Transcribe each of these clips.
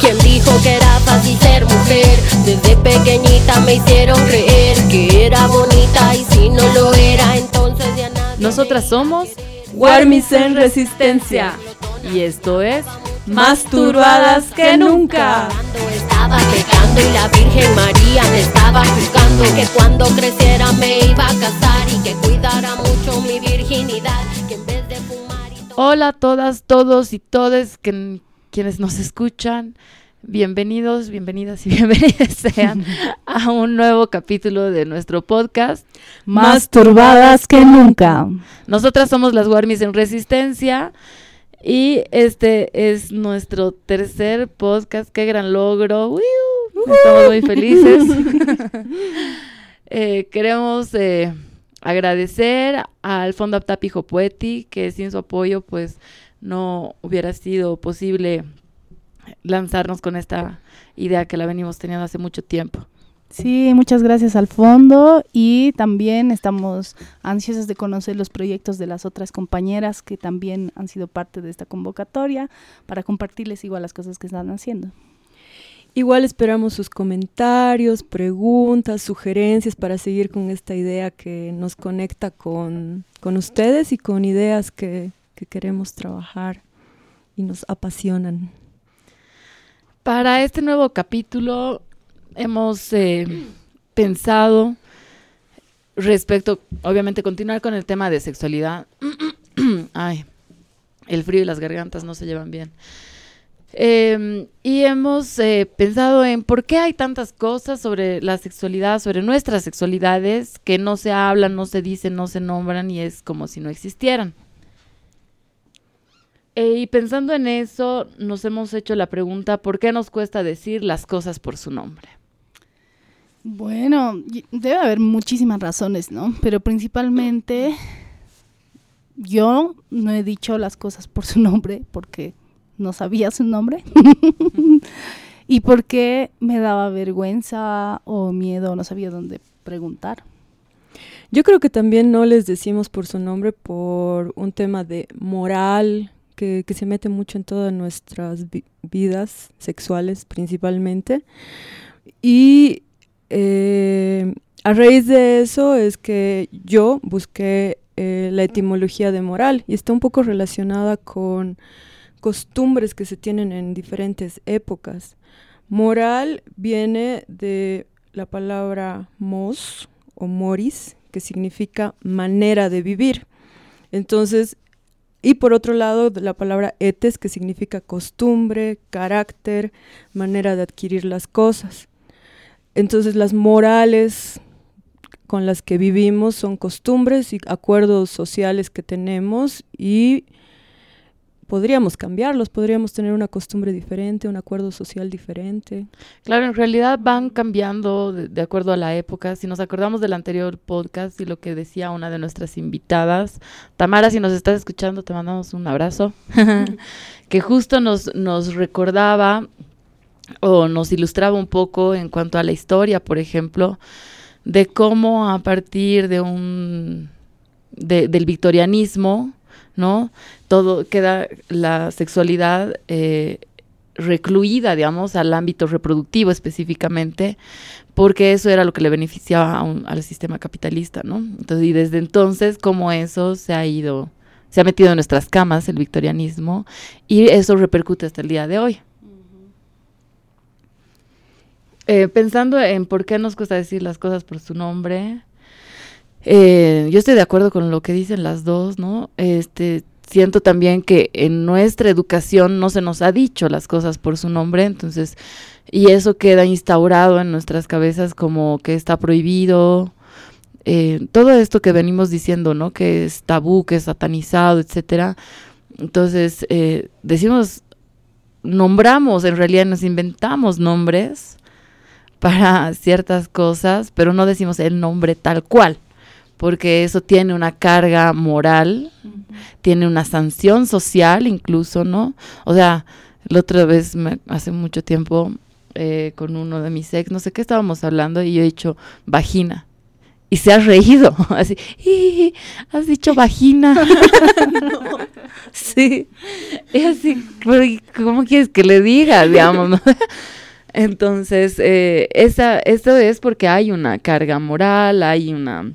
¿Quién dijo que era fácil ser mujer? Desde pequeñita me hicieron creer que era bonita y si no lo era, entonces ya nadie. Nosotras somos Warmis en Resistencia y esto es Más turbadas que nunca. Estaba pecando y la Virgen María me estaba juzgando que cuando creciera me iba a casar y que cuidara mucho mi virginidad, Hola a todas, todos y todes que, quienes nos escuchan. Bienvenidos, bienvenidas y bienvenidas sean a un nuevo capítulo de nuestro podcast. Más turbadas que nunca. Nosotras somos las Warmis en Resistencia y este es nuestro tercer podcast. ¡Qué gran logro! Estamos muy felices. Eh, queremos eh, agradecer al Fondo Aptapijo Poeti, que sin su apoyo pues no hubiera sido posible lanzarnos con esta idea que la venimos teniendo hace mucho tiempo. Sí, muchas gracias al fondo y también estamos ansiosos de conocer los proyectos de las otras compañeras que también han sido parte de esta convocatoria para compartirles igual las cosas que están haciendo. Igual esperamos sus comentarios, preguntas, sugerencias para seguir con esta idea que nos conecta con, con ustedes y con ideas que, que queremos trabajar y nos apasionan. Para este nuevo capítulo hemos eh, pensado respecto, obviamente, continuar con el tema de sexualidad. Ay, el frío y las gargantas no se llevan bien. Eh, y hemos eh, pensado en por qué hay tantas cosas sobre la sexualidad, sobre nuestras sexualidades, que no se hablan, no se dicen, no se nombran y es como si no existieran. Eh, y pensando en eso, nos hemos hecho la pregunta, ¿por qué nos cuesta decir las cosas por su nombre? Bueno, debe haber muchísimas razones, ¿no? Pero principalmente yo no he dicho las cosas por su nombre porque no sabía su nombre y porque me daba vergüenza o miedo, no sabía dónde preguntar. Yo creo que también no les decimos por su nombre por un tema de moral que, que se mete mucho en todas nuestras vi- vidas sexuales principalmente. Y eh, a raíz de eso es que yo busqué eh, la etimología de moral y está un poco relacionada con costumbres que se tienen en diferentes épocas. Moral viene de la palabra mos o moris, que significa manera de vivir. Entonces, y por otro lado, la palabra etes, que significa costumbre, carácter, manera de adquirir las cosas. Entonces, las morales con las que vivimos son costumbres y acuerdos sociales que tenemos y podríamos cambiarlos, podríamos tener una costumbre diferente, un acuerdo social diferente. Claro, en realidad van cambiando de, de acuerdo a la época. Si nos acordamos del anterior podcast y lo que decía una de nuestras invitadas, Tamara, si nos estás escuchando, te mandamos un abrazo, que justo nos, nos recordaba o nos ilustraba un poco en cuanto a la historia, por ejemplo, de cómo a partir de un de- del victorianismo, ¿no? Todo queda la sexualidad eh, recluida, digamos, al ámbito reproductivo específicamente, porque eso era lo que le beneficiaba a un- al sistema capitalista, ¿no? Entonces, y desde entonces, como eso se ha ido, se ha metido en nuestras camas el victorianismo, y eso repercute hasta el día de hoy. Eh, pensando en por qué nos cuesta decir las cosas por su nombre, eh, yo estoy de acuerdo con lo que dicen las dos, ¿no? Este, siento también que en nuestra educación no se nos ha dicho las cosas por su nombre, entonces, y eso queda instaurado en nuestras cabezas como que está prohibido. eh, todo esto que venimos diciendo, ¿no? Que es tabú, que es satanizado, etcétera. Entonces, eh, decimos, nombramos, en realidad nos inventamos nombres para ciertas cosas, pero no decimos el nombre tal cual porque eso tiene una carga moral, tiene una sanción social incluso, ¿no? O sea, la otra vez, me- hace mucho tiempo, eh, con uno de mis ex, no sé qué estábamos hablando, y yo he dicho vagina. y se ha reído, así, "Ih, has dicho vagina. No, Sí, es así, pero ¿y ¿cómo quieres que le diga, digamos? no? Entonces, eh, esa, eso es porque hay una carga moral, hay una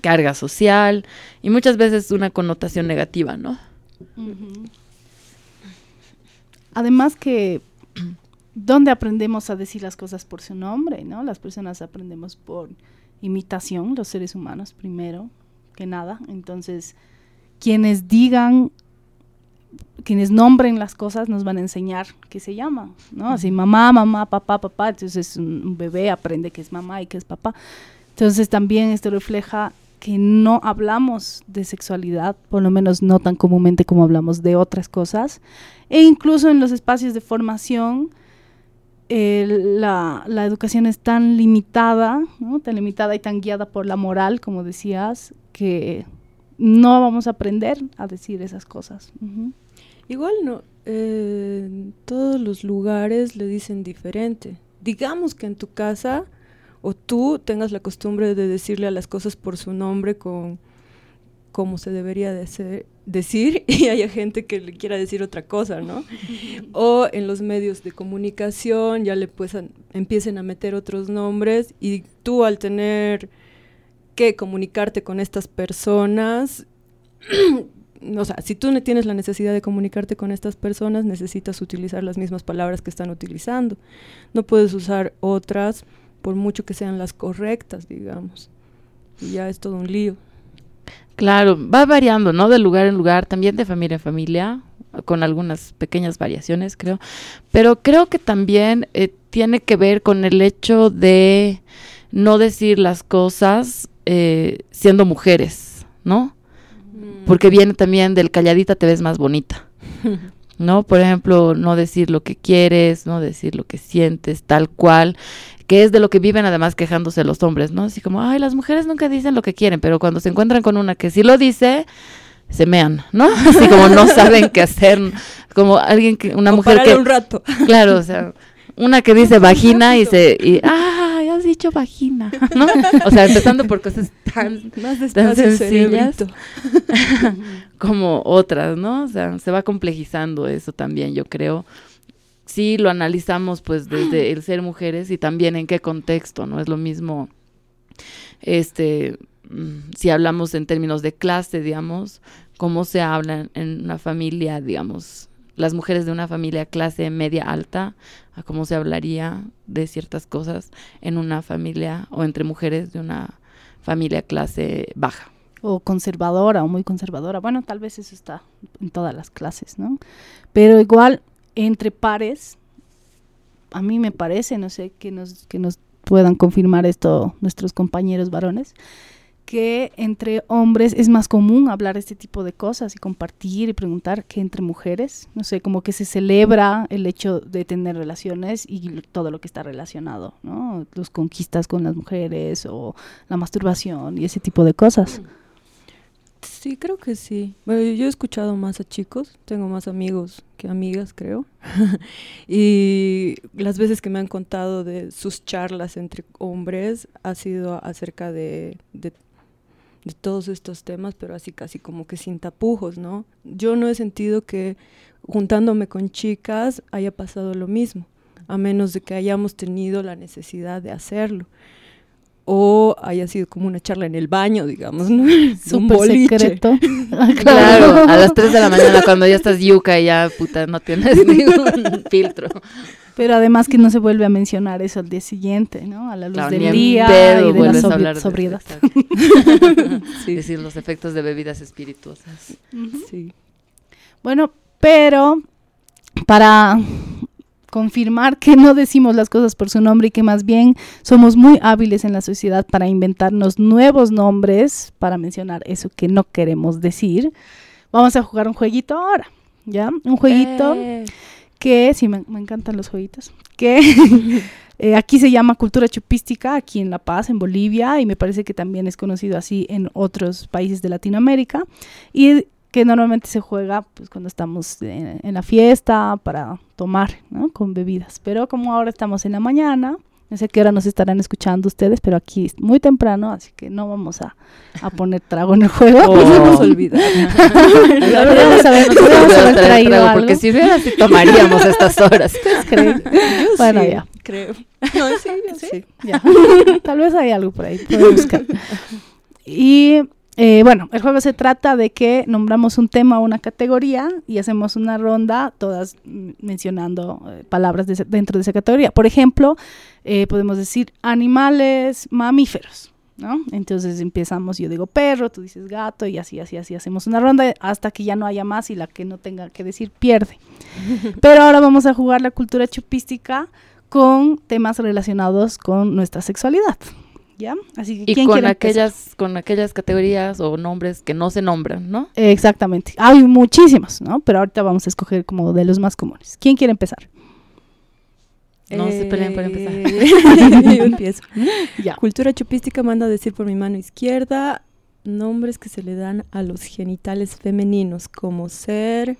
carga social y muchas veces una connotación negativa, ¿no? Además que, ¿dónde aprendemos a decir las cosas por su nombre? ¿no? Las personas aprendemos por imitación, los seres humanos primero que nada. Entonces, quienes digan, quienes nombren las cosas nos van a enseñar qué se llama, ¿no? Así, mamá, mamá, papá, papá. Entonces, un, un bebé aprende que es mamá y que es papá. Entonces, también esto refleja que no hablamos de sexualidad, por lo menos no tan comúnmente como hablamos de otras cosas, e incluso en los espacios de formación la, educación es tan limitada, ¿no? tan limitada y tan guiada por la moral, como decías, que no vamos a aprender a decir esas cosas. Igual no, eh, todos los lugares le dicen diferente. Digamos que en tu casa o tú tengas la costumbre de decirle a las cosas por su nombre con como se debería de ser- decir y haya gente que le quiera decir otra cosa, ¿no? o en los medios de comunicación ya le pues empiecen a meter otros nombres y tú al tener que comunicarte con estas personas o sea, si tú no tienes la necesidad de comunicarte con estas personas, necesitas utilizar las mismas palabras que están utilizando. No puedes usar otras por mucho que sean las correctas, digamos. Y ya es todo un lío. Claro, va variando, ¿no? De lugar en lugar, también de familia en familia, con algunas pequeñas variaciones, creo. Pero creo que también eh, tiene que ver con el hecho de no decir las cosas eh, siendo mujeres, ¿no? Porque viene también del calladita te ves más bonita, ¿no? Por ejemplo, no decir lo que quieres, no decir lo que sientes, tal cual, que es de lo que viven además quejándose los hombres, ¿no? Así como, ay, las mujeres nunca dicen lo que quieren, pero cuando se encuentran con una que sí lo dice, se mean, ¿no? Así como no saben qué hacer, como alguien que, una O mujer que, un rato. claro, o sea, una que dice vagina y se, y, ay, has dicho vagina, ¿no? O sea, empezando por cosas tan Más tan sencillas como otras, ¿no? O sea, se va complejizando eso también, yo creo. Sí, lo analizamos pues desde el ser mujeres y también en qué contexto, ¿no? Es lo mismo, este, mm, si hablamos en términos de clase, digamos, cómo se habla en una familia, digamos, las mujeres de una familia clase media alta, a cómo se hablaría de ciertas cosas en una familia o entre mujeres de una familia clase baja. o conservadora o muy conservadora. Bueno, tal vez eso está en todas las clases, ¿no? Pero igual entre pares, a mí me parece, no sé, que nos, que nos puedan confirmar esto nuestros compañeros varones, que entre hombres es más común hablar este tipo de cosas y compartir y preguntar que entre mujeres, no sé, como que se celebra el hecho de tener relaciones y todo lo que está relacionado, ¿no? Los conquistas con las mujeres o la masturbación y ese tipo de cosas. Sí, creo que sí. Bueno, yo he escuchado más a chicos, tengo más amigos que amigas, creo. y las veces que me han contado de sus charlas entre hombres ha sido acerca de, de, de todos estos temas, pero así casi como que sin tapujos, ¿no? Yo no he sentido que juntándome con chicas haya pasado lo mismo, a menos de que hayamos tenido la necesidad de hacerlo. O haya sido como una charla en el baño, digamos, ¿no? Un Súper secreto. Claro, a las 3 de la mañana cuando ya estás yuca y ya puta no tienes ningún filtro. Pero además que no se vuelve a mencionar eso al día siguiente, ¿no? A la luz Claro, del día y de la vuelves a sobri- hablar de exacto. Es decir, los efectos de bebidas espirituosas. Sí. Bueno, pero para confirmar que no decimos las cosas por su nombre y que más bien somos muy hábiles en la sociedad para inventarnos nuevos nombres para mencionar eso que no queremos decir, vamos a jugar un jueguito ahora, ¿ya? Un jueguito Eh, que, sí, me, me encantan los jueguitos, que eh, aquí se llama cultura chupística, aquí en La Paz, en Bolivia, y me parece que también es conocido así en otros países de Latinoamérica, y que normalmente se juega pues cuando estamos en, en la fiesta para tomar, ¿no? Con bebidas. Pero como ahora estamos en la mañana, No sé qué hora nos estarán escuchando ustedes, pero aquí es muy temprano, así que no vamos a, a poner trago en el juego. Oh. Nos. Podríamos haber- haber traído Trago, algo. porque si hubiera, sí tomaríamos a estas horas. creen? Yo Bueno, sí, ya. creo. No, sí, yo sí. Ya. Tal vez hay algo por ahí, buscar. Y eh, bueno, el juego se trata de que nombramos un tema o una categoría y hacemos una ronda, todas mencionando eh, palabras de dentro de esa categoría. Por ejemplo, eh, podemos decir animales mamíferos. ¿No? Entonces empezamos, yo digo perro, tú dices gato y así, así, así hacemos una ronda hasta que ya no haya más y la que no tenga que decir pierde. Pero ahora vamos a jugar la cultura chupística con temas relacionados con nuestra sexualidad. ¿Ya? Así que Y ¿quién con quiere empezar? aquellas, con aquellas categorías o nombres que no se nombran, ¿no? Eh, Exactamente. Hay muchísimos, ¿no? Pero ahorita vamos a escoger como de los más comunes. ¿Quién quiere empezar? No se peleen por empezar. Eh, Yo empiezo. Ya. Cultura chupística manda a decir por mi mano izquierda nombres que se le dan a los genitales femeninos, como ser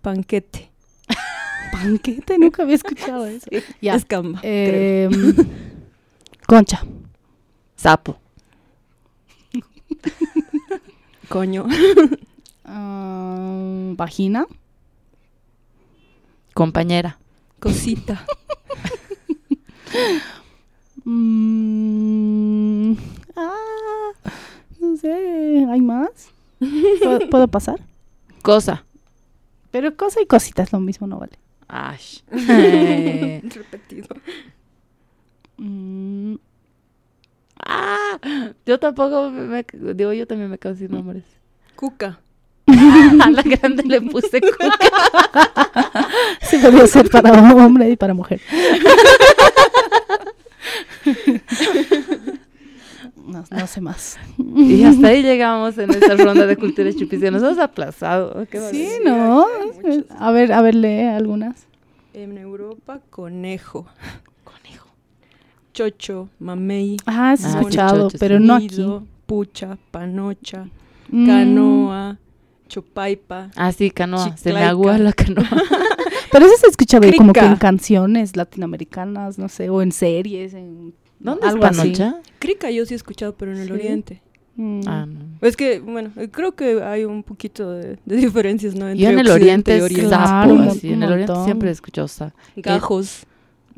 panquete. Panquete, nunca había escuchado eso. Ya. Es camba, creo. Em, concha. Sapo. Coño. Ah, vagina. Compañera. Cosita. Mm, ah, no sé, ¿hay más? ¿Puedo, puedo pasar? Cosa. Pero cosa y cosita es lo mismo, no vale. Ash. Eh, Repetido. Mm, ah, yo tampoco me, me- digo, yo también me quedo sin nombres. Cuca. A la grande le puse cuca. sí, podría ser para hombre y para mujer. No, no sé más. Y hasta ahí llegamos en esta ronda de cultura chupística. Nos hemos aplazado. Qué Sí. ¿no? A ver, a ver, lee algunas. En Europa. Conejo. Chocho, mamey. Ah, Ah, escuchado, chocho, pero no aquí. pucha, panocha, Mm, canoa, chopaipa. Ah, sí, canoa. Se me agua la canoa. Pero eso se ha escuchado como que en canciones latinoamericanas, no sé, o en series, en ¿Dónde algo es así. panocha? Crica yo sí he escuchado, pero en el Sí. oriente. Mm. Ah, no. Es que, bueno, creo que hay un poquito de, de diferencias, ¿no? Entre Yo en el oriente es Oriente. Claro, sapo. así. En el oriente siempre he escuchado sa. Gajos.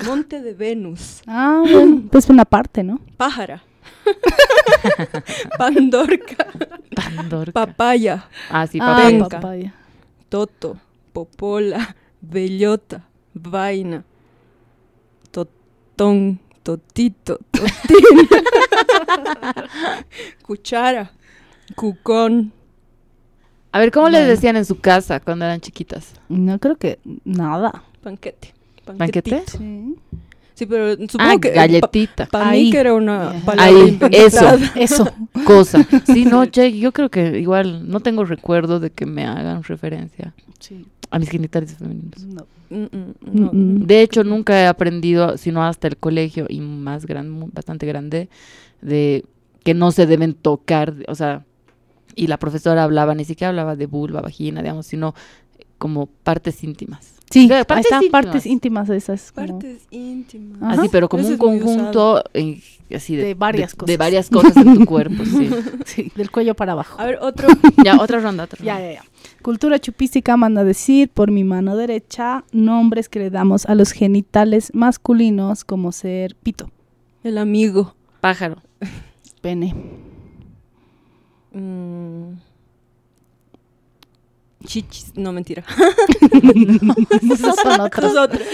Monte de Venus. Ah, bueno, pues una parte, ¿no? Pájara. Pandorca. Pandorca. Papaya. Ah, sí, ah, papaya. Penca. papaya. Toto. Popola. Bellota. Vaina. Totón. Totito. Totín. Cuchara. Cucón. A ver, ¿cómo les decían en su casa cuando eran chiquitas? No creo que nada. Panquete. ¿Banquete? Sí. Sí, pero supongo Ah, que... galletita. Para Ahí. mí que era una Ahí, eso. Eso. Cosa. Sí, no, che, yo creo que igual no tengo recuerdo de que me hagan referencia Sí. a mis genitales femeninos. No. Mm, mm, no. Mm. De hecho, nunca he aprendido, sino hasta el colegio y más grande, bastante grande, de que no se deben tocar, o sea, y la profesora hablaba, ni siquiera hablaba de vulva, vagina, digamos, sino como partes íntimas. Sí, Claro, partes está, íntimas. partes íntimas de esas. como- Partes íntimas. Así, pero como un conjunto eh, así de, De varias de- cosas. De varias cosas en tu cuerpo, sí. Sí, del cuello para abajo. A ver, otro. Ya, otra ronda, otra Ya, ronda. ya, ya. Cultura chupística manda decir por mi mano derecha nombres que le damos a los genitales masculinos como ser pito, El amigo. Pájaro. pene, Mm. Chichis. No, mentira. Esos son Es otros. otra.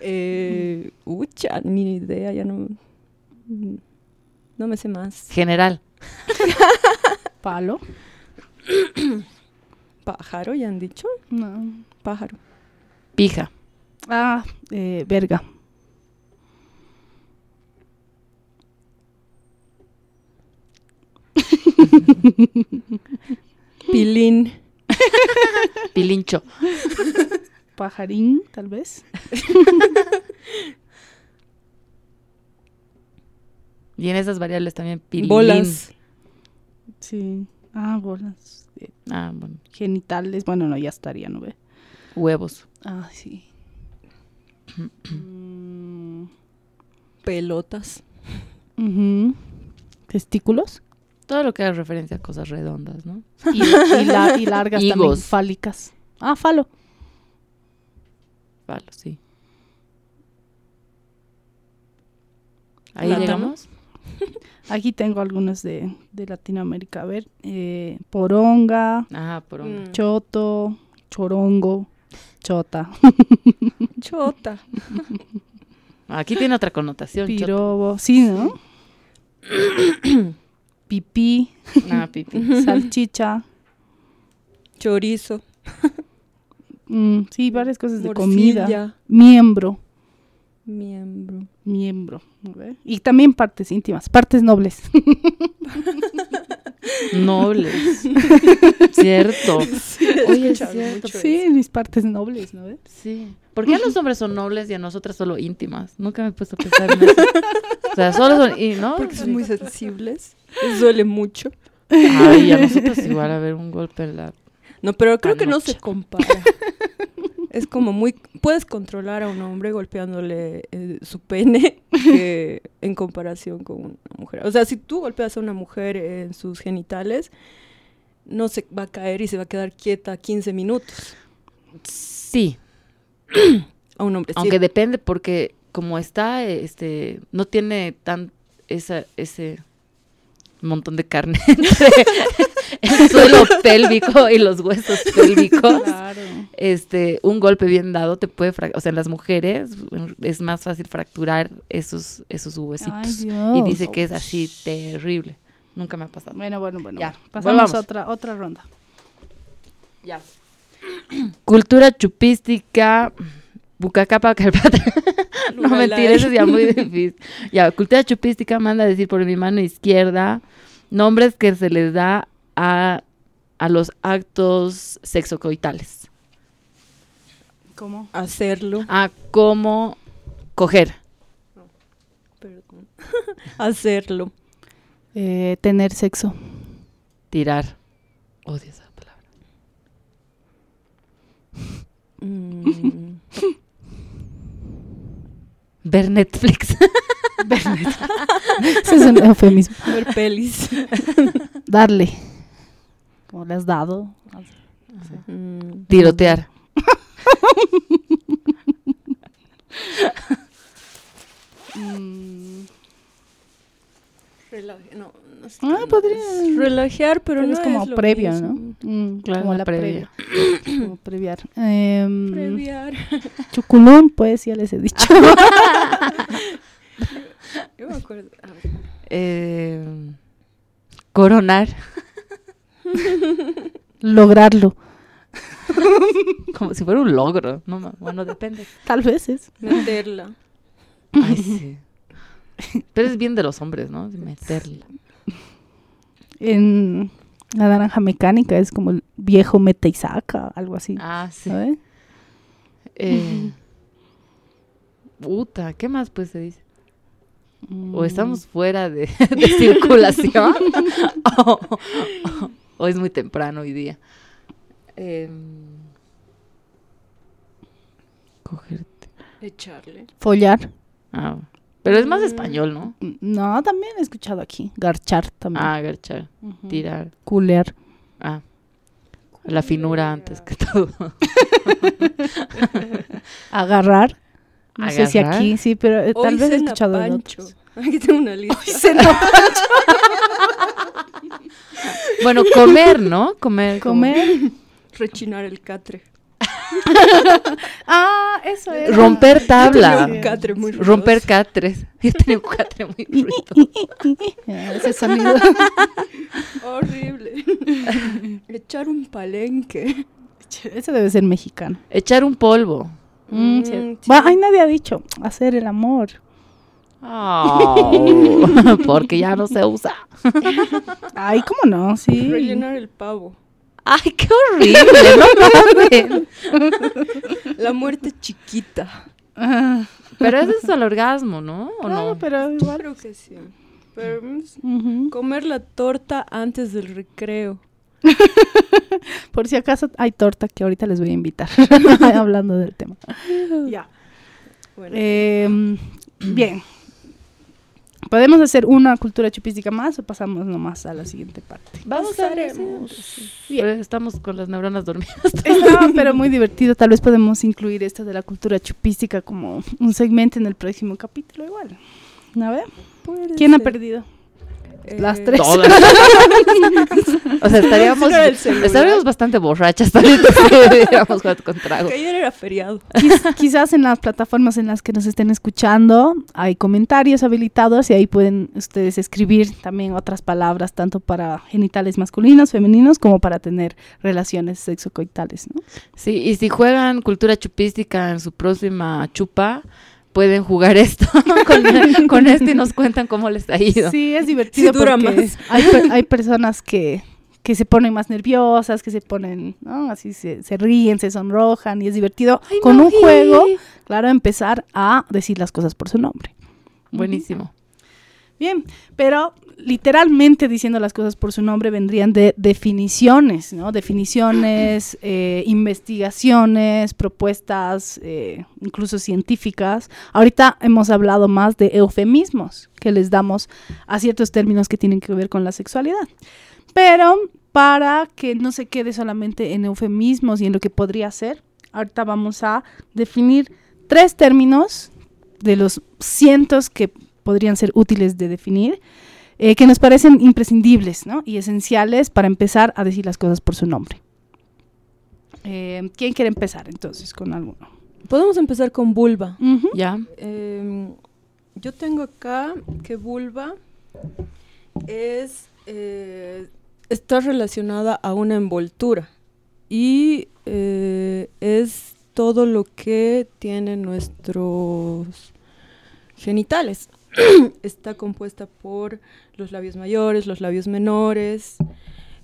eh, ucha, ni idea, ya no. No me sé más. General. Palo. Pájaro, ya han dicho. No. Pájaro. Pija. Ah, eh, verga. Pilín. Pilincho. Pajarín, tal vez. Y en esas variables también pilín. Bolas. Sí. Ah, bolas. Ah, bueno. genitales. Bueno, no, ya estaría, ¿no ve? Huevos. Ah, sí. Mm, Pelotas. Testículos. Todo lo que haga referencia a cosas redondas, ¿no? Y, y la- y largas también, fálicas. Ah, falo. Vale, sí. Ahí llegamos. Aquí tengo algunos de, de Latinoamérica. A ver, eh, poronga, Ajá, por un... Mm. choto, chorongo, chota, Chota. Aquí tiene otra connotación. chota. pirobo. Sí, ¿no? Pipí, Ah, pipi. salchicha. Chorizo. mm, sí, varias cosas de comida. Miembro, Miembro. miembro. a. Y también partes íntimas, partes nobles. Nobles. Cierto. Oye, es cierto. Sí, mis partes nobles, ¿no ves? Sí. ¿Por qué los hombres son nobles y a nosotras solo íntimas? Nunca me he puesto a pensar en eso. O sea, solo son, y, ¿no? Porque son muy sensibles. Les duele mucho. Ay, a nosotros igual a ver un golpe en la... No, pero creo que no se compara. es como muy... Puedes controlar a un hombre golpeándole eh, su pene que en comparación con una mujer. O sea, si tú golpeas a una mujer en sus genitales, no se va a caer y se va a quedar quieta 15 minutos. Sí, A un hombre sí. aunque depende porque como está, este, no tiene tan esa, ese montón de carne entre el suelo pélvico y los huesos pélvicos. Claro. Este, un golpe bien dado te puede, o sea, en las mujeres es más fácil fracturar esos, esos huesitos. Ay, y dice que es así terrible. Nunca me ha pasado. Bueno, bueno, bueno. Ya. Pasamos volvamos. a otra, otra ronda. Ya. Cultura chupística. Bucacapa calpata. no mentira, eso es ya muy difícil. Ya, cultura chupística manda a decir por mi mano izquierda nombres que se les da a, a los actos sexocoitales. ¿Cómo? Hacerlo. A cómo coger. Perdón. Hacerlo. Eh, tener sexo. Tirar. Odio esa palabra. Mm, Ver Netflix. Ese es un eufemismo. ver pelis. Darle. Como le has dado. Mm, Tirotear. Mm, relaje- no. Ah, podría. Relajear, pero no es como es mismo. ¿no? Mm, Claro, como la previa. previa. como previar. Em, Previar. Chuculún, pues ya les he dicho. Yo me acuerdo. a ver. Eh, coronar. Lograrlo. Como si fuera un logro. No, bueno, depende. Tal vez es. Meterla. Ay, sí. Pero es bien de los hombres, ¿no? Meterla. En la naranja mecánica es como el viejo mete y saca, algo así. Ah, sí. ¿sabes? Eh, puta, ¿qué más pues se dice? Mm. O estamos fuera de, de circulación o, o- o es muy temprano hoy día. Em, cogerte. Echarle. Follar. Ah, pero es más Mm. español, ¿no? No, también he escuchado aquí. Garchar también. Ah, agachar, Ujú. tirar. Culear. Ah, la finura antes que todo. Agarrar. No sé si Agarrar. aquí, sí, pero eh, tal Hoy vez he cena escuchado Pancho. otros. Aquí tengo una lista. Bueno, comer, ¿no? Comer. como- Comer. Rechinar el catre. Ah, eso es. Romper Tenía tabla. un catre muy Romper catres. Yo tenía un catre muy ruidoso. Ese sonido. Horrible. Echar un palenque. Ese debe ser mexicano. Echar un polvo. Mm, Mm, sí. sí. Va, ay, nadie ha dicho hacer el amor. Oh, porque ya no se usa. Ay, ¿cómo no? Sí. Rellenar el pavo. Ay, qué horrible, no mames. La muerte chiquita. Ah, Pero ese es el orgasmo, ¿no? ¿O claro, no? pero igual. Creo que sí. Pero Ujú. comer la torta antes del recreo. Por si acaso hay torta que ahorita les voy a invitar. Hablando del tema. Ya. Bueno, Em, bien. ¿Podemos hacer una cultura chupística más o pasamos nomás a la siguiente parte? Vamos a ver. Estamos con las neuronas dormidas. No, pero muy divertido. Tal vez podemos incluir esto de la cultura chupística como un segmento en el próximo capítulo igual. A ver, ¿quién ha perdido? Las Eh, tres. Todas. o sea, estaríamos, estaríamos bastante borrachas también digamos, con, con trago. Que ayer era feriado. Quiz- quizás en las plataformas en las que nos estén escuchando hay comentarios habilitados y ahí pueden ustedes escribir también otras palabras, tanto para genitales masculinos, femeninos, como para tener relaciones sexocoitales, ¿no? Sí, y si juegan cultura chupística en su próxima chupa, pueden jugar esto con, con esto y nos cuentan cómo les ha ido. Sí, es divertido Sí, dura porque más. Hay, hay personas que, que se ponen más nerviosas, que se ponen, ¿no? Así se, se ríen, se sonrojan y es divertido Ay, con no, un juego, claro, empezar a decir las cosas por su nombre. Buenísimo. Bien, pero literalmente diciendo las cosas por su nombre vendrían de definiciones, ¿no? Definiciones, eh, investigaciones, propuestas, eh, incluso científicas. Ahorita hemos hablado más de eufemismos que les damos a ciertos términos que tienen que ver con la sexualidad. Pero para que no se quede solamente en eufemismos y en lo que podría ser, ahorita vamos a definir tres términos de los cientos que podrían ser útiles de definir, eh, que nos parecen imprescindibles ¿no? y esenciales para empezar a decir las cosas por su nombre. Eh, ¿Quién quiere empezar entonces con alguno? Podemos empezar con vulva. ¿Ya? Em, yo tengo acá que vulva es eh, está relacionada a una envoltura y eh, es todo lo que tienen nuestros genitales. está compuesta por los labios mayores, los labios menores,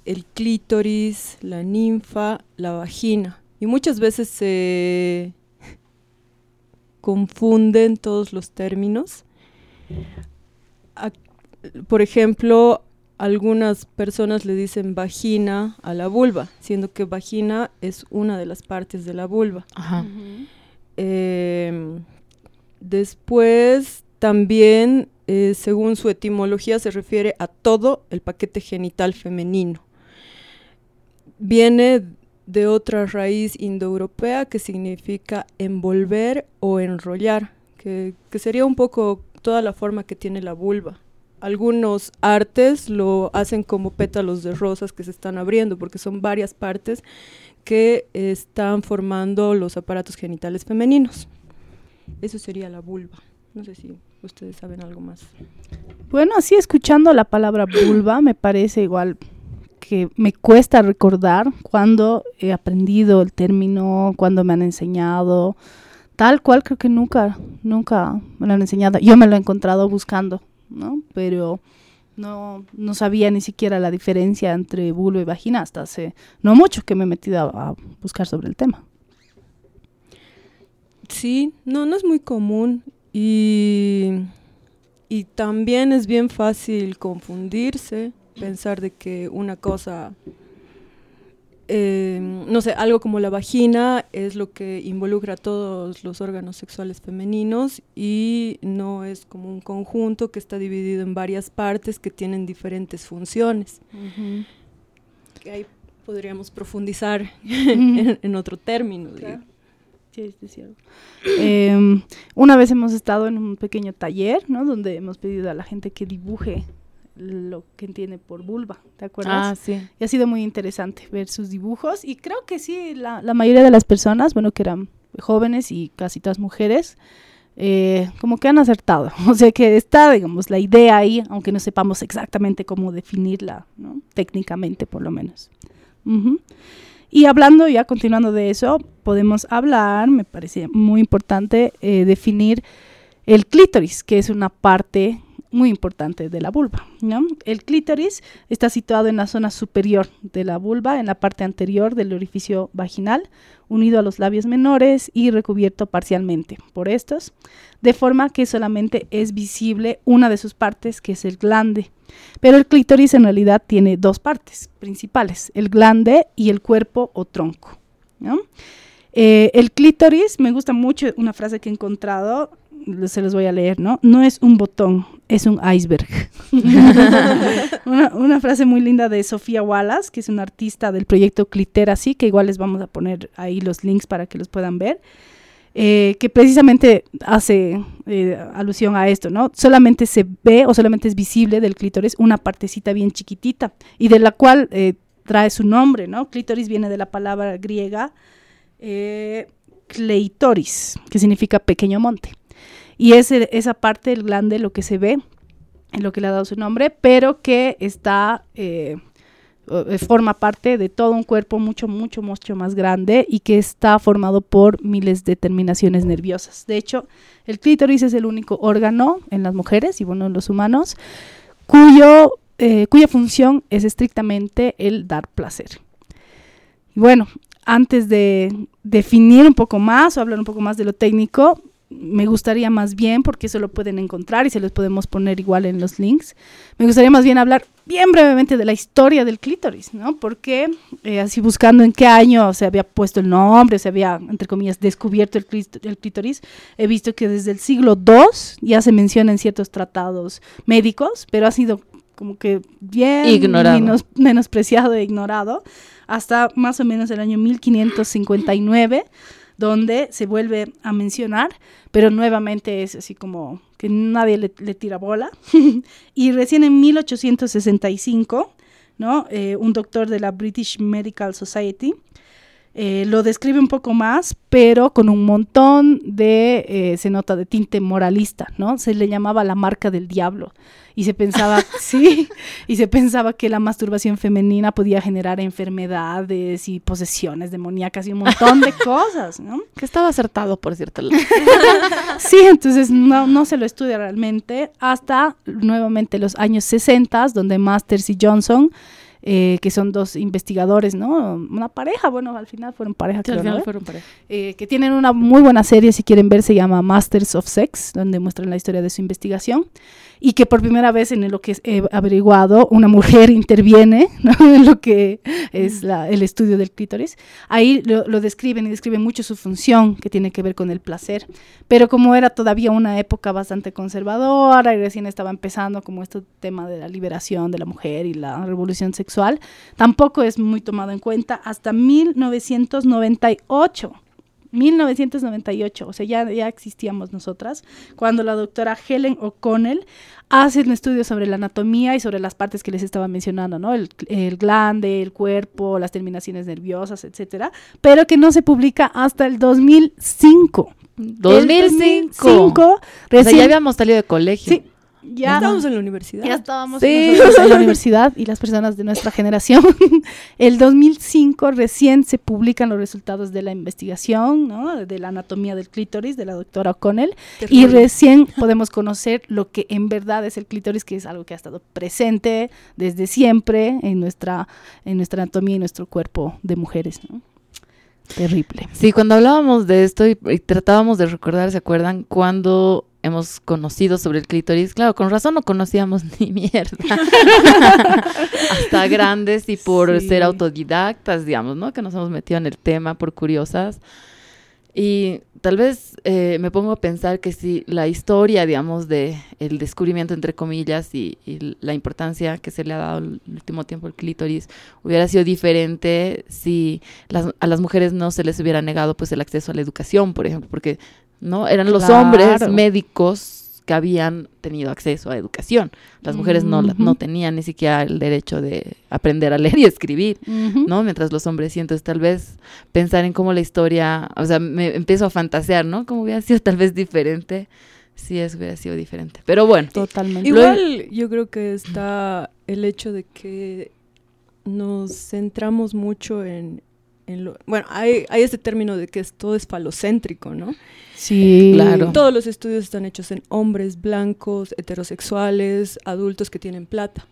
el clítoris, la ninfa, la vagina. Y muchas veces se confunden todos los términos. A- por ejemplo, algunas personas le dicen vagina a la vulva, siendo que vagina es una de las partes de la vulva. Ajá. Em, después, también, eh, según su etimología, se refiere a todo el paquete genital femenino. Viene de otra raíz indoeuropea que significa envolver o enrollar, que, que sería un poco toda la forma que tiene la vulva. Algunos artes lo hacen como pétalos de rosas que se están abriendo, porque son varias partes que están formando los aparatos genitales femeninos. Eso sería la vulva. No sé si ustedes saben algo más. Bueno, así escuchando la palabra vulva, me parece igual que me cuesta recordar cuando he aprendido el término, cuando me han enseñado. Tal cual creo que nunca, nunca me lo han enseñado. Yo me lo he encontrado buscando, ¿no? Pero no, no sabía ni siquiera la diferencia entre vulva y vagina hasta hace no mucho que me he metido a, a buscar sobre el tema. Sí, no, no es muy común y, y también es bien fácil confundirse, pensar de que una cosa, eh, no sé, algo como la vagina es lo que involucra a todos los órganos sexuales femeninos y no es como un conjunto que está dividido en varias partes que tienen diferentes funciones. Que ahí podríamos profundizar en, en otro término. digo. Sí, es cierto. Em, una vez hemos estado en un pequeño taller, ¿no? Donde hemos pedido a la gente que dibuje lo que entiende por vulva, ¿te acuerdas? Ah, sí. Y ha sido muy interesante ver sus dibujos y creo que sí, la, la mayoría de las personas, bueno, que eran jóvenes y casi todas mujeres, eh, como que han acertado. O sea que está, digamos, la idea ahí, aunque no sepamos exactamente cómo definirla, ¿no? Técnicamente, por lo menos. Ujú. Y hablando, ya continuando de eso, podemos hablar, me parece muy importante, eh, definir el clítoris, que es una parte muy importante de la vulva. ¿no? El clítoris está situado en la zona superior de la vulva, en la parte anterior del orificio vaginal, unido a los labios menores y recubierto parcialmente por estos, de forma que solamente es visible una de sus partes, que es el glande. Pero el clítoris en realidad tiene dos partes principales, el glande y el cuerpo o tronco. Eh, el clítoris, me gusta mucho una frase que he encontrado, se los voy a leer, ¿no? No es un botón, es un iceberg. una, una, frase muy linda de Sofía Wallace, que es una artista del proyecto Cliteracy, que igual les vamos a poner ahí los links para que los puedan ver. Eh, que precisamente hace eh, alusión a esto, ¿no? Solamente se ve o solamente es visible del clítoris una partecita bien chiquitita y de la cual eh, trae su nombre, ¿no? Clítoris viene de la palabra griega kleitoris, que significa pequeño monte. Y es esa parte del glande lo que se ve, en lo que le ha dado su nombre, pero que está eh, forma parte de todo un cuerpo mucho, mucho, mucho más grande y que está formado por miles de terminaciones nerviosas. De hecho, el clítoris es el único órgano en las mujeres y bueno, en los humanos cuyo, eh, cuya función es estrictamente el dar placer. Bueno, antes de definir un poco más o hablar un poco más de lo técnico, me gustaría más bien, porque eso lo pueden encontrar y se los podemos poner igual en los links, me gustaría más bien hablar bien brevemente de la historia del clítoris, ¿no? Porque eh, así buscando en qué año se había puesto el nombre, se había, entre comillas, descubierto el, clítoris, he visto que desde el siglo II ya se menciona en ciertos tratados médicos, pero ha sido como que bien Menos, menospreciado e ignorado hasta más o menos el año 1559 donde se vuelve a mencionar, pero nuevamente es así como que nadie le, tira bola. y recién en 1865, ¿no? Eh, un doctor de la British Medical Society eh, lo describe un poco más, pero con un montón de, eh, se nota, de tinte moralista, ¿no? Se le llamaba la marca del diablo y se pensaba, sí, y se pensaba que la masturbación femenina podía generar enfermedades y posesiones demoníacas y un montón de cosas, ¿no? Que estaba acertado, por cierto. sí, entonces no, no se lo estudia realmente hasta nuevamente los años 60, donde Masters y Johnson eh, que son dos investigadores, ¿no? Una pareja, bueno, al final fueron pareja, fueron pareja. Eh, que tienen una muy buena serie, si quieren ver, se llama Masters of Sex, donde muestran la historia de su investigación y que por primera vez en lo que he averiguado una mujer interviene en lo que es el estudio del clítoris. Ahí lo, describen y describen mucho su función que tiene que ver con el placer, pero como era todavía una época bastante conservadora y recién estaba empezando como este tema de la liberación de la mujer y la revolución sexual, tampoco es muy tomado en cuenta hasta 1998. 1998, o sea, ya, ya existíamos nosotras, cuando la doctora Helen O'Connell hace un estudio sobre la anatomía y sobre las partes que les estaba mencionando, ¿no? El, el glande, el cuerpo, las terminaciones nerviosas, etcétera, pero que no se publica hasta el 2005. 2005. recién, ya habíamos salido de colegio. Sí, ya, estábamos en la universidad. Ya estábamos en la universidad y las personas de nuestra generación. el 2005 recién se publican los resultados de la investigación, ¿no? De la anatomía del clítoris de la doctora O'Connell y recién podemos conocer lo que en verdad es el clítoris, que es algo que ha estado presente desde siempre en nuestra en nuestra anatomía y nuestro cuerpo de mujeres, ¿no? Terrible. Sí, cuando hablábamos de esto y, y tratábamos de recordar, ¿se acuerdan? Cuando hemos conocido sobre el clítoris. Claro, con razón no conocíamos ni mierda. Hasta grandes y por ser autodidactas, digamos, ¿no? Que nos hemos metido en el tema por curiosas. Y tal vez eh, me pongo a pensar que si la historia, digamos, de el descubrimiento, entre comillas, y, la importancia que se le ha dado el último tiempo al clítoris hubiera sido diferente si a las mujeres no se les hubiera negado pues el acceso a la educación, por ejemplo, porque ¿no? Eran los hombres médicos que habían tenido acceso a educación. Las mujeres no, no tenían ni siquiera el derecho de aprender a leer y escribir, ¿no? Mientras los hombres sí. Entonces, tal vez pensar en cómo la historia, o sea, me empiezo a fantasear, ¿no? Cómo hubiera sido tal vez diferente si eso hubiera sido diferente. Pero bueno. Totalmente. Igual yo creo que está el hecho de que nos centramos mucho en, bueno, hay, hay este término de que todo es falocéntrico, ¿no? Sí, claro. Todos los estudios están hechos en hombres blancos, heterosexuales, adultos que tienen plata.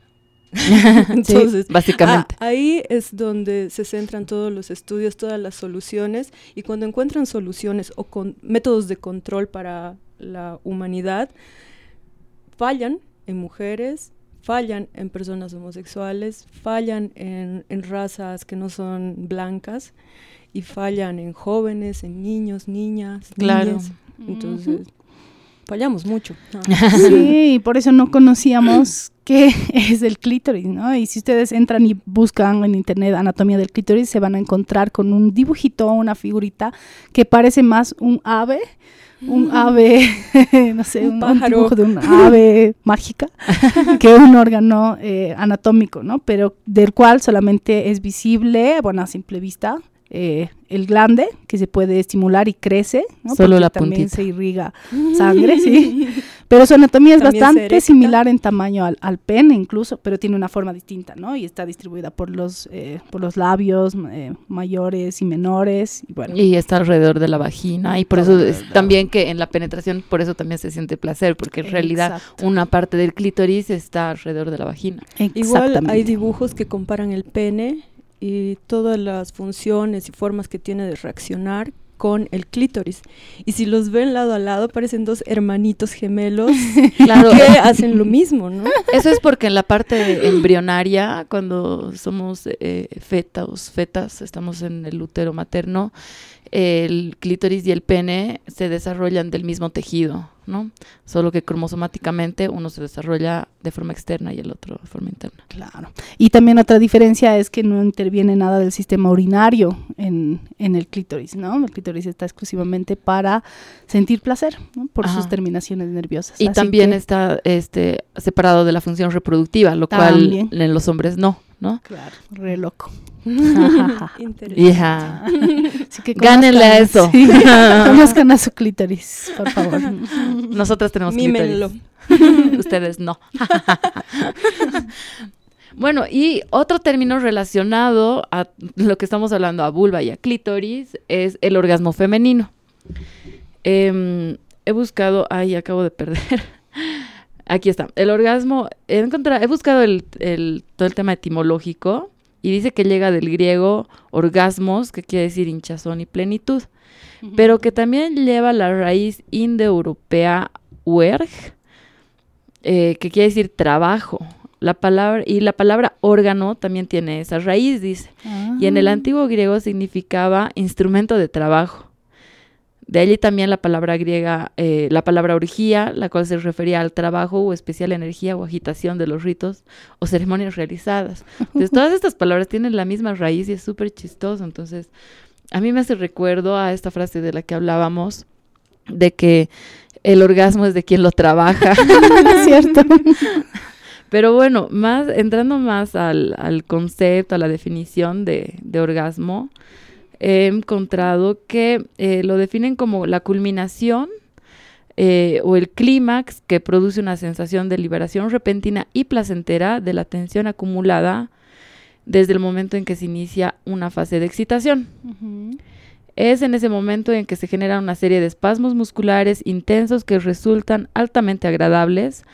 Entonces, básicamente. ahí es donde se centran todos los estudios, todas las soluciones, y cuando encuentran soluciones o con métodos de control para la humanidad, fallan en mujeres, fallan en personas homosexuales, fallan en, razas que no son blancas y fallan en jóvenes, en niños, niñas, Claro. niñas. Entonces, fallamos mucho. Sí, y por eso no conocíamos qué es el clítoris, ¿no? Y si ustedes entran y buscan en internet anatomía del clítoris, se van a encontrar con un dibujito, una figurita que parece más un ave, un ave, no sé, Un un, un dibujo de una ave mágica, que un órgano eh, anatómico, ¿no? Pero del cual solamente es visible, bueno, a simple vista, eh, el glande, que se puede estimular y crece, ¿no? Solo Porque la también puntita. se irriga sangre, sí. Pero su anatomía es También bastante similar en tamaño al, al pene incluso, pero tiene una forma distinta, ¿no? Y está distribuida por los, eh, por los labios eh, mayores y menores. Y bueno, Y está alrededor de la vagina y por eso es también que en la penetración por eso también se siente placer porque en realidad Exacto. una parte del clítoris está alrededor de la vagina. Igual hay dibujos que comparan el pene y todas las funciones y formas que tiene de reaccionar con el clítoris. Y si los ven lado a lado, parecen dos hermanitos gemelos Claro, que hacen lo mismo, ¿no? eso es porque en la parte embrionaria, cuando somos eh, fetos, fetas, estamos en el útero materno, el clítoris y el pene se desarrollan del mismo tejido, ¿no? Solo que cromosomáticamente uno se desarrolla de forma externa y el otro de forma interna. Claro. Y también otra diferencia es que no interviene nada del sistema urinario en, en el clítoris, ¿no? El clítoris está exclusivamente para sentir placer, ¿no? Por Ajá. sus terminaciones nerviosas. Y Así también que- está este separado de la función reproductiva, lo También. cual en los hombres no, ¿no? Claro, re loco. Interesante. Así que Gánenle a eso. conozcan- sí, conozcan a su clítoris, por favor. Nosotras tenemos Mímenlo. clítoris. Ustedes no. bueno, y otro término relacionado a lo que estamos hablando, a vulva y a clítoris, es el orgasmo femenino. Em, he buscado, ay, acabo de perder. Aquí está. El orgasmo, he, encontrado, he buscado el, el- todo el tema etimológico y dice que llega del griego orgasmos, que quiere decir hinchazón y plenitud, pero que también lleva la raíz indoeuropea werg, eh, que quiere decir trabajo. La palabra, y la palabra órgano también tiene esa raíz, dice. Y en el Ah. antiguo griego significaba instrumento de trabajo. De allí también la palabra griega, eh, la palabra orgía, la cual se refería al trabajo o especial energía o agitación de los ritos o ceremonias realizadas. Entonces, todas estas palabras tienen la misma raíz y es súper chistoso. Entonces, a mí me hace recuerdo a esta frase de la que hablábamos, de que el orgasmo es de quien lo trabaja. Es cierto. Pero bueno, más, entrando más al, al concepto, a la definición de, de orgasmo, he encontrado que eh, lo definen como la culminación eh, o el clímax que produce una sensación de liberación repentina y placentera de la tensión acumulada desde el momento en que se inicia una fase de excitación. Es en ese momento en que se generan una serie de espasmos musculares intensos que resultan altamente agradables,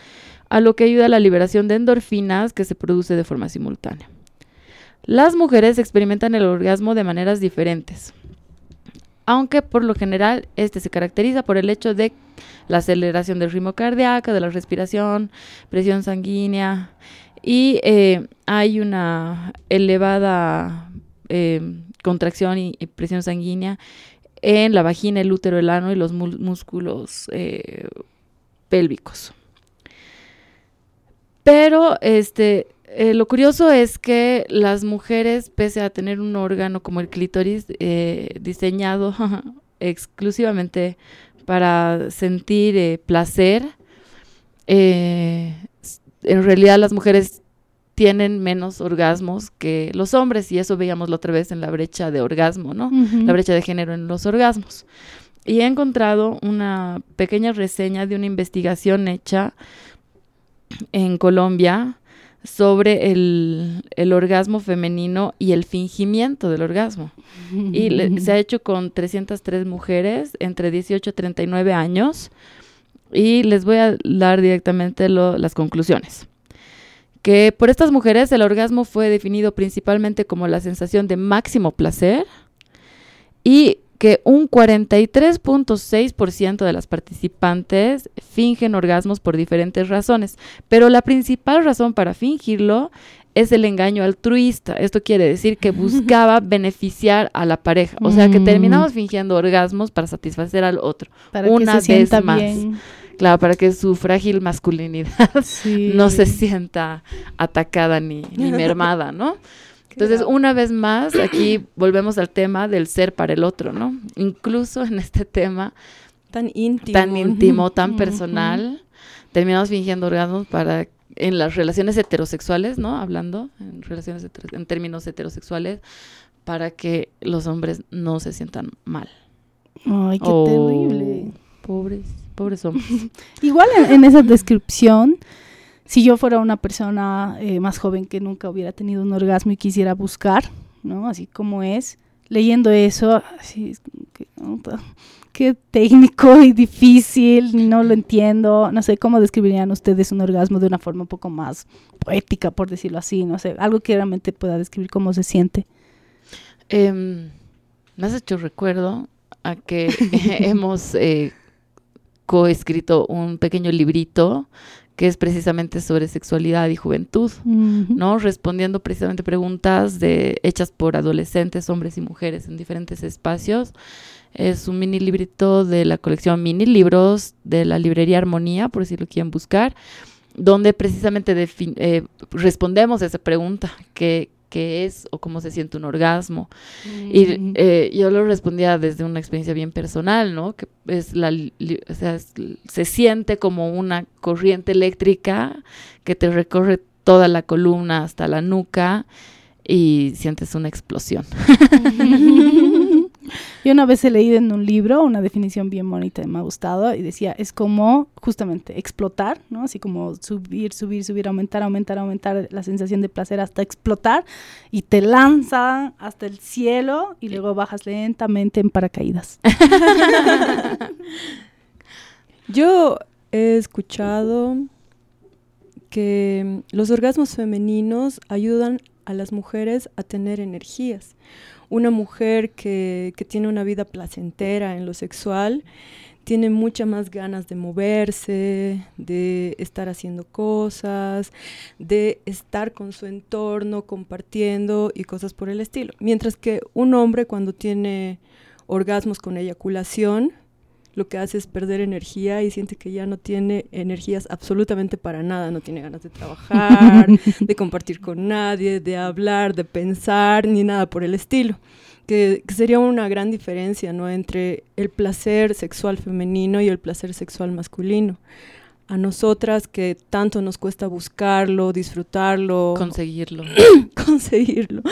a lo que ayuda a la liberación de endorfinas que se produce de forma simultánea. Las mujeres experimentan el orgasmo de maneras diferentes, aunque por lo general este se caracteriza por el hecho de la aceleración del ritmo cardíaco, de la respiración, presión sanguínea y eh, hay una elevada eh, contracción y, presión sanguínea en la vagina, el útero, el ano y los músculos eh, pélvicos. Pero este, eh, lo curioso es que las mujeres, pese a tener un órgano como el clítoris eh, diseñado exclusivamente para sentir eh, placer, en realidad las mujeres tienen menos orgasmos que los hombres y eso veíamos la otra vez en la brecha de orgasmo, ¿no? La brecha de género en los orgasmos. Y he encontrado una pequeña reseña de una investigación hecha en Colombia sobre el, el orgasmo femenino y el fingimiento del orgasmo. Y se ha hecho con 303 mujeres entre 18 y 39 años. Y les voy a dar directamente las conclusiones. Que por estas mujeres el orgasmo fue definido principalmente como la sensación de máximo placer y que un 43.6% de las participantes fingen orgasmos por diferentes razones, pero la principal razón para fingirlo es el engaño altruista. Esto quiere decir que buscaba beneficiar a la pareja. O sea, que Mm. terminamos fingiendo orgasmos para satisfacer al otro. Para Una que se sienta vez más. bien. Claro, para que su frágil masculinidad Sí. no se sienta atacada ni, ni mermada, ¿no? Entonces, una vez más, aquí volvemos al tema del ser para el otro, ¿no? Incluso en este tema Tan íntimo. tan íntimo, tan personal, terminamos fingiendo orgasmos para en las relaciones heterosexuales, ¿no? Hablando en relaciones en términos heterosexuales para que los hombres no se sientan mal. Ay, qué Oh, terrible. Pobres, pobres hombres. Igual en, en esa descripción, si yo fuera una persona eh, más joven que nunca hubiera tenido un orgasmo y quisiera buscar, ¿no? Así como es, leyendo eso, así, puta, qué técnico y difícil, no lo entiendo, no sé cómo describirían ustedes un orgasmo de una forma un poco más poética, por decirlo así, no sé, algo que realmente pueda describir cómo se siente. Em, me has hecho recuerdo a que hemos eh, coescrito un pequeño librito que es precisamente sobre sexualidad y juventud. Ujú. ¿no? Respondiendo precisamente preguntas de, hechas por adolescentes, hombres y mujeres en diferentes espacios. Es un mini librito de la colección Mini Libros de la librería Armonía, por si lo quieren buscar, donde precisamente eh, respondemos a esa pregunta, ¿qué, qué es o cómo se siente un orgasmo? Y Ujú. eh, yo lo respondía desde una experiencia bien personal, ¿no? Que es la, o sea, es- se siente como una corriente eléctrica que te recorre toda la columna hasta la nuca y sientes una explosión. Yo una vez he leído en un libro una definición bien bonita y me ha gustado y decía, es como justamente explotar, ¿no? Así como subir, subir, subir, aumentar, aumentar, aumentar la sensación de placer hasta explotar y te lanza hasta el cielo y luego bajas lentamente en paracaídas. Yo he escuchado que los orgasmos femeninos ayudan a las mujeres a tener energías. Una mujer que, que tiene una vida placentera en lo sexual tiene muchas más ganas de moverse, de estar haciendo cosas, de estar con su entorno, compartiendo y cosas por el estilo. Mientras que un hombre cuando tiene orgasmos con eyaculación, lo que hace es perder energía y siente que ya no tiene energías absolutamente para nada, no tiene ganas de trabajar, de compartir con nadie, de hablar, de pensar, ni nada por el estilo. Que, que sería una gran diferencia ¿no? entre el placer sexual femenino y el placer sexual masculino. A nosotras que tanto nos cuesta buscarlo, disfrutarlo, Conseguirlo. conseguirlo,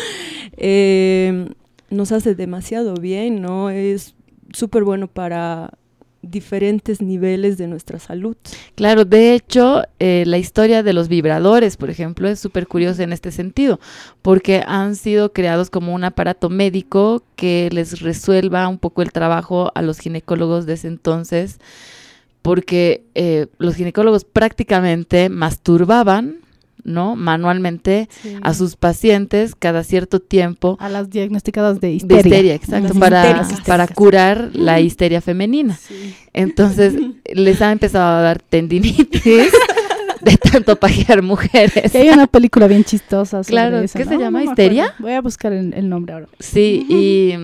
eh, nos hace demasiado bien, ¿no? Es súper bueno para diferentes niveles de nuestra salud. Claro, de hecho, eh, la historia de los vibradores, por ejemplo, es súper curiosa en este sentido, porque han sido creados como un aparato médico que les resuelva un poco el trabajo a los ginecólogos de ese entonces, porque eh, los ginecólogos prácticamente masturbaban, ¿no? Manualmente a sus pacientes cada cierto tiempo A las diagnosticadas de de histeria. histeria, exacto, para, para curar la histeria femenina. Entonces, les ha empezado a dar tendinitis de tanto pajear mujeres. Y hay una película bien chistosa. sobre Claro, eso, ¿qué se llama? ¿Histeria? Voy a buscar el, el nombre ahora. Sí, y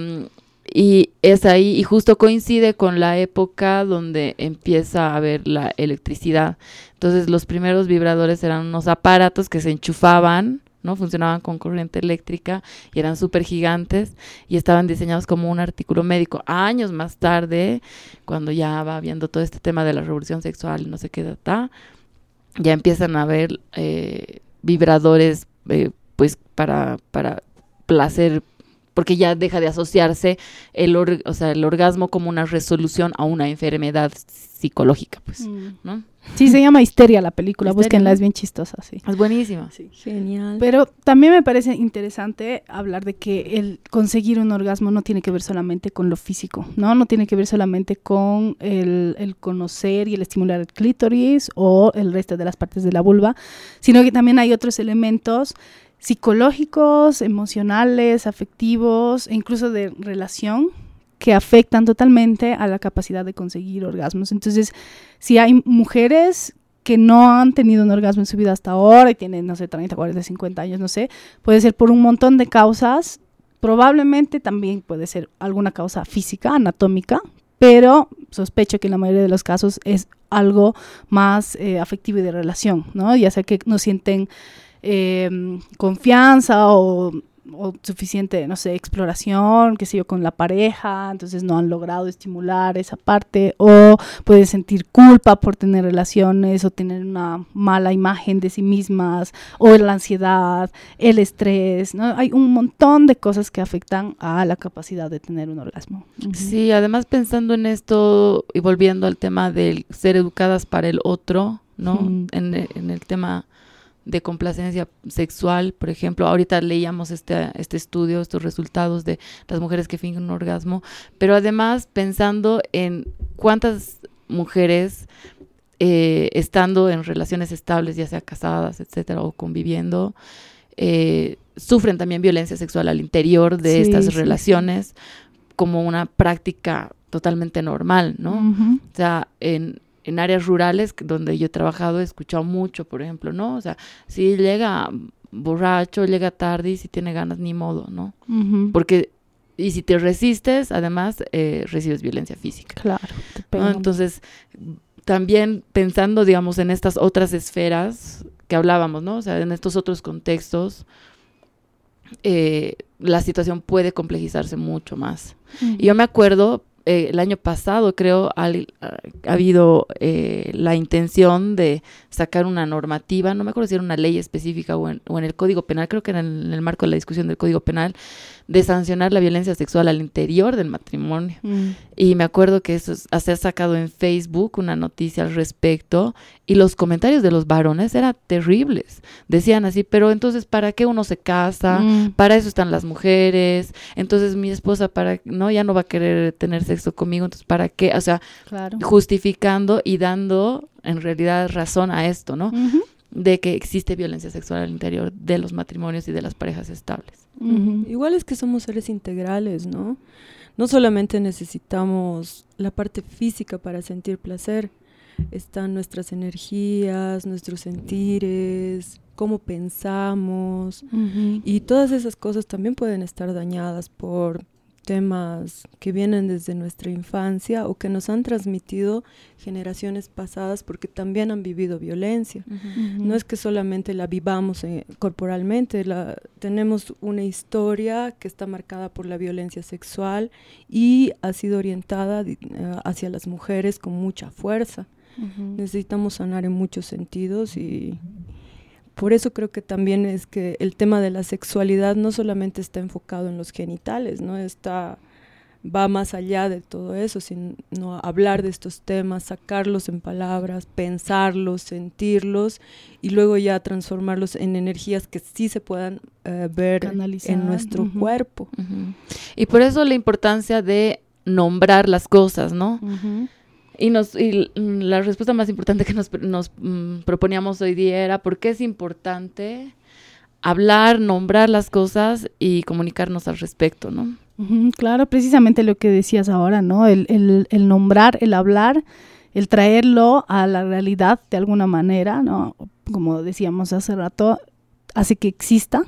es ahí, y justo coincide con la época donde empieza a haber la electricidad. Entonces, los primeros vibradores eran unos aparatos que se enchufaban, ¿no? Funcionaban con corriente eléctrica y eran súper gigantes y estaban diseñados como un artículo médico. Años más tarde, cuando ya va viendo todo este tema de la revolución sexual y no sé qué data, ya empiezan a haber eh, vibradores, eh, pues, para, para placer porque ya deja de asociarse el, or- o sea, el orgasmo como una resolución a una enfermedad psicológica, pues, ¿no? Sí, se llama Histeria la película, Histeria, búsquenla, es bien chistosa, sí. Es buenísima. Genial. Pero también me parece interesante hablar de que el conseguir un orgasmo no tiene que ver solamente con lo físico, ¿no? No tiene que ver solamente con el, el conocer y el estimular el clítoris o el resto de las partes de la vulva, sino que también hay otros elementos psicológicos, emocionales, afectivos e incluso de relación que afectan totalmente a la capacidad de conseguir orgasmos. Entonces, si hay mujeres que no han tenido un orgasmo en su vida hasta ahora y tienen, no sé, 30, 40, 50 años, no sé, puede ser por un montón de causas. Probablemente también puede ser alguna causa física, anatómica, pero sospecho que en la mayoría de los casos es algo más eh, afectivo y de relación, ¿no? Ya sea que no sienten eh, confianza o o suficiente, no sé, exploración, qué sé yo, con la pareja, entonces no han logrado estimular esa parte, o pueden sentir culpa por tener relaciones, o tener una mala imagen de sí mismas, o la ansiedad, el estrés, ¿no? Hay un montón de cosas que afectan a la capacidad de tener un orgasmo. Sí, además pensando en esto y volviendo al tema de ser educadas para el otro, ¿no? en, en el tema de complacencia sexual, por ejemplo, ahorita leíamos este, este estudio, estos resultados de las mujeres que fingen un orgasmo, pero además pensando en cuántas mujeres eh, estando en relaciones estables, ya sea casadas, etcétera, o conviviendo, eh, sufren también violencia sexual al interior de estas relaciones como una práctica totalmente normal, ¿no? O sea, en, en áreas rurales donde yo he trabajado he escuchado mucho, por ejemplo, ¿no? O sea, si llega borracho, llega tarde y si tiene ganas, ni modo, ¿no? Porque, y si te resistes, además, eh, recibes violencia física. Claro. Entonces, también pensando, digamos, en estas otras esferas que hablábamos, ¿no? O sea, en estos otros contextos, eh, la situación puede complejizarse mucho más. Y yo me acuerdo, eh, el año pasado creo ha, habido eh, la intención de sacar una normativa, no me acuerdo si era una ley específica o en, el Código Penal, creo que en el, en el, marco de la discusión del Código Penal, de sancionar la violencia sexual al interior del matrimonio. Mm. Y me acuerdo que eso se ha sacado en Facebook una noticia al respecto y los comentarios de los varones eran terribles. Decían así, pero entonces, ¿para qué uno se casa? Mm. Para eso están las mujeres. Entonces mi esposa, para no, ya no va a querer tener sexo conmigo, entonces, ¿para qué? O sea, justificando y dando en realidad razón a esto, ¿no? de que existe violencia sexual al interior de los matrimonios y de las parejas estables. Igual es que somos seres integrales, ¿no? No solamente necesitamos la parte física para sentir placer, están nuestras energías, nuestros sentires, cómo pensamos y todas esas cosas también pueden estar dañadas por temas que vienen desde nuestra infancia o que nos han transmitido generaciones pasadas porque también han vivido violencia. No es que solamente la vivamos eh, corporalmente, la, tenemos una historia que está marcada por la violencia sexual y ha sido orientada eh, hacia las mujeres con mucha fuerza. Necesitamos sanar en muchos sentidos y por eso creo que también es que el tema de la sexualidad no solamente está enfocado en los genitales, ¿no? Está va más allá de todo eso, sino hablar de estos temas, sacarlos en palabras, pensarlos, sentirlos y luego ya transformarlos en energías que sí se puedan eh, ver en nuestro cuerpo. Y por eso la importancia de nombrar las cosas, ¿no? Y, nos, y la respuesta más importante que nos, nos mm, proponíamos hoy día era por qué es importante hablar, nombrar las cosas y comunicarnos al respecto, ¿no? claro, precisamente lo que decías ahora, ¿no? El, el, el, nombrar, el hablar, el traerlo a la realidad de alguna manera, ¿no? Como decíamos hace rato, hace que exista,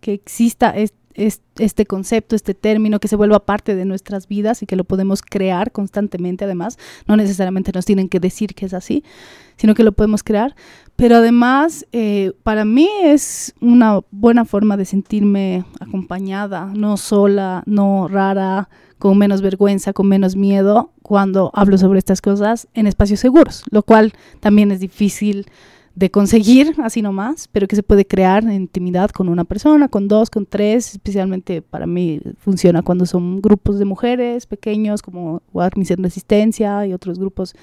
que exista este este concepto, este término, que se vuelva parte de nuestras vidas y que lo podemos crear constantemente, además, no necesariamente nos tienen que decir que es así, sino que lo podemos crear. Pero además, eh, para mí es una buena forma de sentirme acompañada, no sola, no rara, con menos vergüenza, con menos miedo, cuando hablo sobre estas cosas en espacios seguros, lo cual también es difícil de conseguir así nomás, pero que se puede crear intimidad con una persona, con dos, con tres, especialmente para mí funciona cuando son grupos de mujeres pequeños como Armis en Resistencia y otros grupos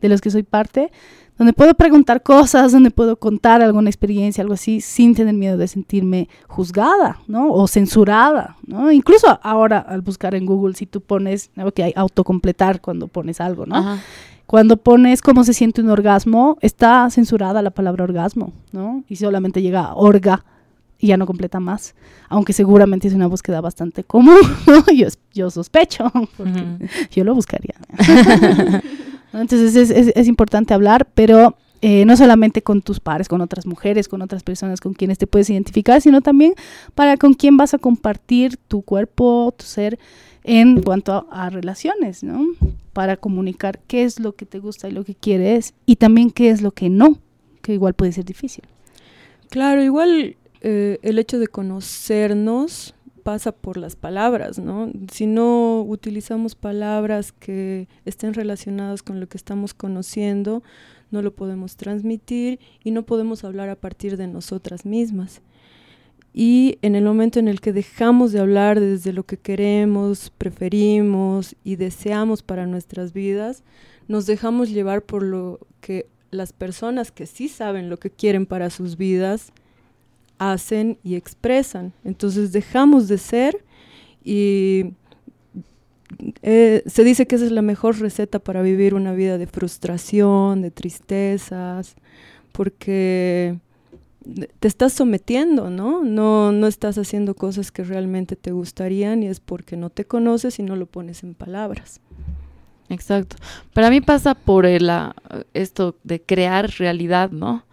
de los que soy parte, donde puedo preguntar cosas, donde puedo contar alguna experiencia, algo así, sin tener miedo de sentirme juzgada, ¿no? O censurada, ¿no? Incluso ahora al buscar en Google, si tú pones, que hay autocompletar cuando pones algo, ¿no? Cuando pones cómo se siente un orgasmo, está censurada la palabra orgasmo, ¿no? Y solamente llega orga y ya no completa más. Aunque seguramente es una búsqueda bastante común, ¿no? yo, yo sospecho, porque yo lo buscaría. Entonces es, es, es, importante hablar, pero eh, no solamente con tus pares, con otras mujeres, con otras personas con quienes te puedes identificar, sino también para con quién vas a compartir tu cuerpo, tu ser en cuanto a, relaciones, ¿no? Para comunicar qué es lo que te gusta y lo que quieres y también qué es lo que no, que igual puede ser difícil. Claro, igual eh, el hecho de conocernos pasa por las palabras, ¿no? Si no utilizamos palabras que estén relacionadas con lo que estamos conociendo, no lo podemos transmitir y no podemos hablar a partir de nosotras mismas. Y en el momento en el que dejamos de hablar desde lo que queremos, preferimos y deseamos para nuestras vidas, nos dejamos llevar por lo que las personas que sí saben lo que quieren para sus vidas hacen y expresan. Entonces dejamos de ser y eh, se dice que esa es la mejor receta para vivir una vida de frustración, de tristezas, porque te estás sometiendo, ¿no? ¿no? No estás haciendo cosas que realmente te gustarían y es porque no te conoces y no lo pones en palabras. Exacto. Para mí pasa por el, esto de crear realidad, ¿no?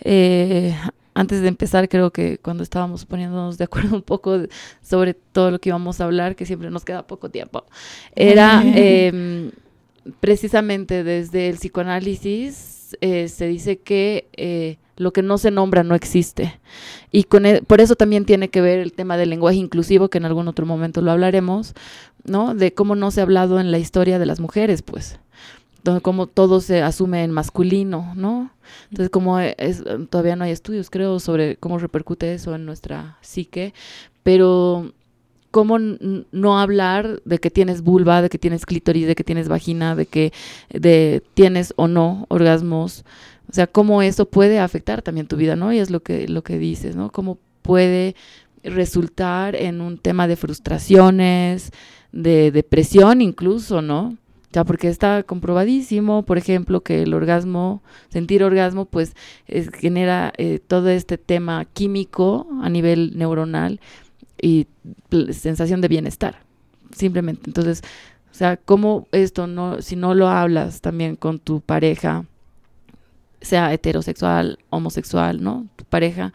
Eh, antes de empezar, creo que cuando estábamos poniéndonos de acuerdo un poco sobre todo lo que íbamos a hablar, que siempre nos queda poco tiempo, era em, precisamente desde el psicoanálisis eh, se dice que eh, lo que no se nombra no existe. Y con e, por eso también tiene que ver el tema del lenguaje inclusivo, que en algún otro momento lo hablaremos, ¿no? De cómo no se ha hablado en la historia de las mujeres, pues donde como todo se asume en masculino, ¿no? Entonces, como es, todavía no hay estudios, creo, sobre cómo repercute eso en nuestra psique, pero cómo no hablar de que tienes vulva, de que tienes clítoris, de que tienes vagina, de que de tienes o no orgasmos, o sea, cómo eso puede afectar también tu vida, ¿no? Y es lo que lo que dices, ¿no? Cómo puede resultar en un tema de frustraciones, de depresión incluso, ¿no? Ya porque está comprobadísimo, por ejemplo, que el orgasmo, sentir orgasmo, pues genera eh, todo este tema químico a nivel neuronal y sensación de bienestar, simplemente. Entonces, o sea, cómo esto no, si no lo hablas también con tu pareja, sea heterosexual, homosexual, ¿no? Tu pareja,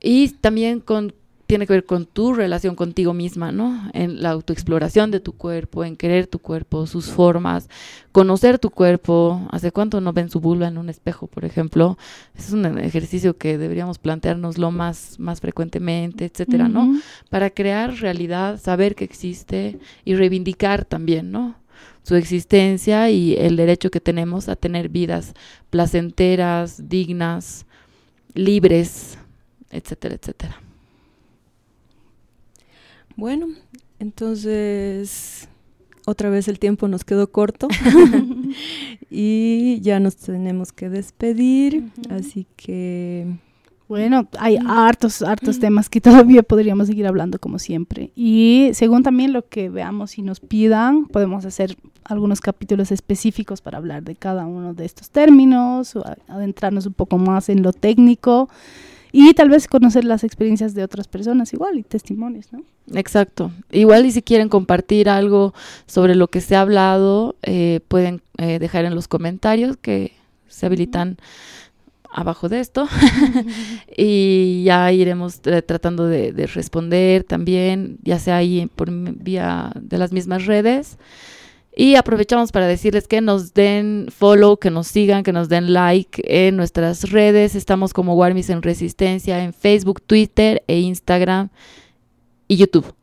y también con tiene que ver con tu relación contigo misma, ¿no? En la autoexploración de tu cuerpo, en querer tu cuerpo, sus formas, conocer tu cuerpo. ¿Hace cuánto no ven su vulva en un espejo, por ejemplo? Es un ejercicio que deberíamos planteárnoslo más, más frecuentemente, etcétera, ¿no? Para crear realidad, saber que existe y reivindicar también, ¿no? Su existencia y el derecho que tenemos a tener vidas placenteras, dignas, libres, etcétera, etcétera. Bueno, entonces otra vez el tiempo nos quedó corto y ya nos tenemos que despedir, así que... Bueno, hay hartos, hartos temas que todavía podríamos seguir hablando como siempre. Y según también lo que veamos y nos pidan, podemos hacer algunos capítulos específicos para hablar de cada uno de estos términos, o adentrarnos un poco más en lo técnico y tal vez conocer las experiencias de otras personas igual y testimonios, ¿no? Exacto. Igual y si quieren compartir algo sobre lo que se ha hablado, eh, pueden eh, dejar en los comentarios que se habilitan abajo de esto y ya iremos eh, tratando de, de, responder también, ya sea ahí por vía de las mismas redes. Y aprovechamos para decirles que nos den follow, que nos sigan, que nos den like en nuestras redes. Estamos como Warmis en Resistencia en Facebook, Twitter e Instagram y YouTube.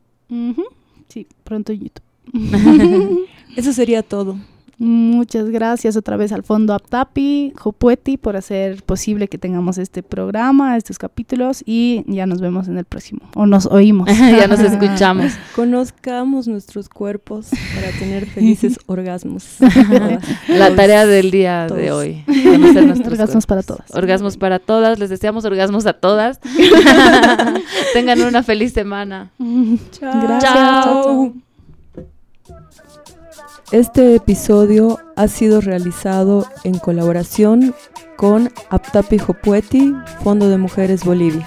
Sí, pronto YouTube. Eso sería todo. Muchas gracias otra vez al Fondo Aptapi, Jopueti, por hacer posible que tengamos este programa, estos capítulos y ya nos vemos en el próximo. O nos oímos. ya nos escuchamos. Conozcamos nuestros cuerpos para tener felices orgasmos. La tarea del día de hoy. Conocer nuestros orgasmos para todas. Orgasmos para todas. Les deseamos orgasmos a todas. Tengan una feliz semana. Chao. Chao. Este episodio ha sido realizado en colaboración con Aptapi Jopueti, Fondo de Mujeres Bolivia.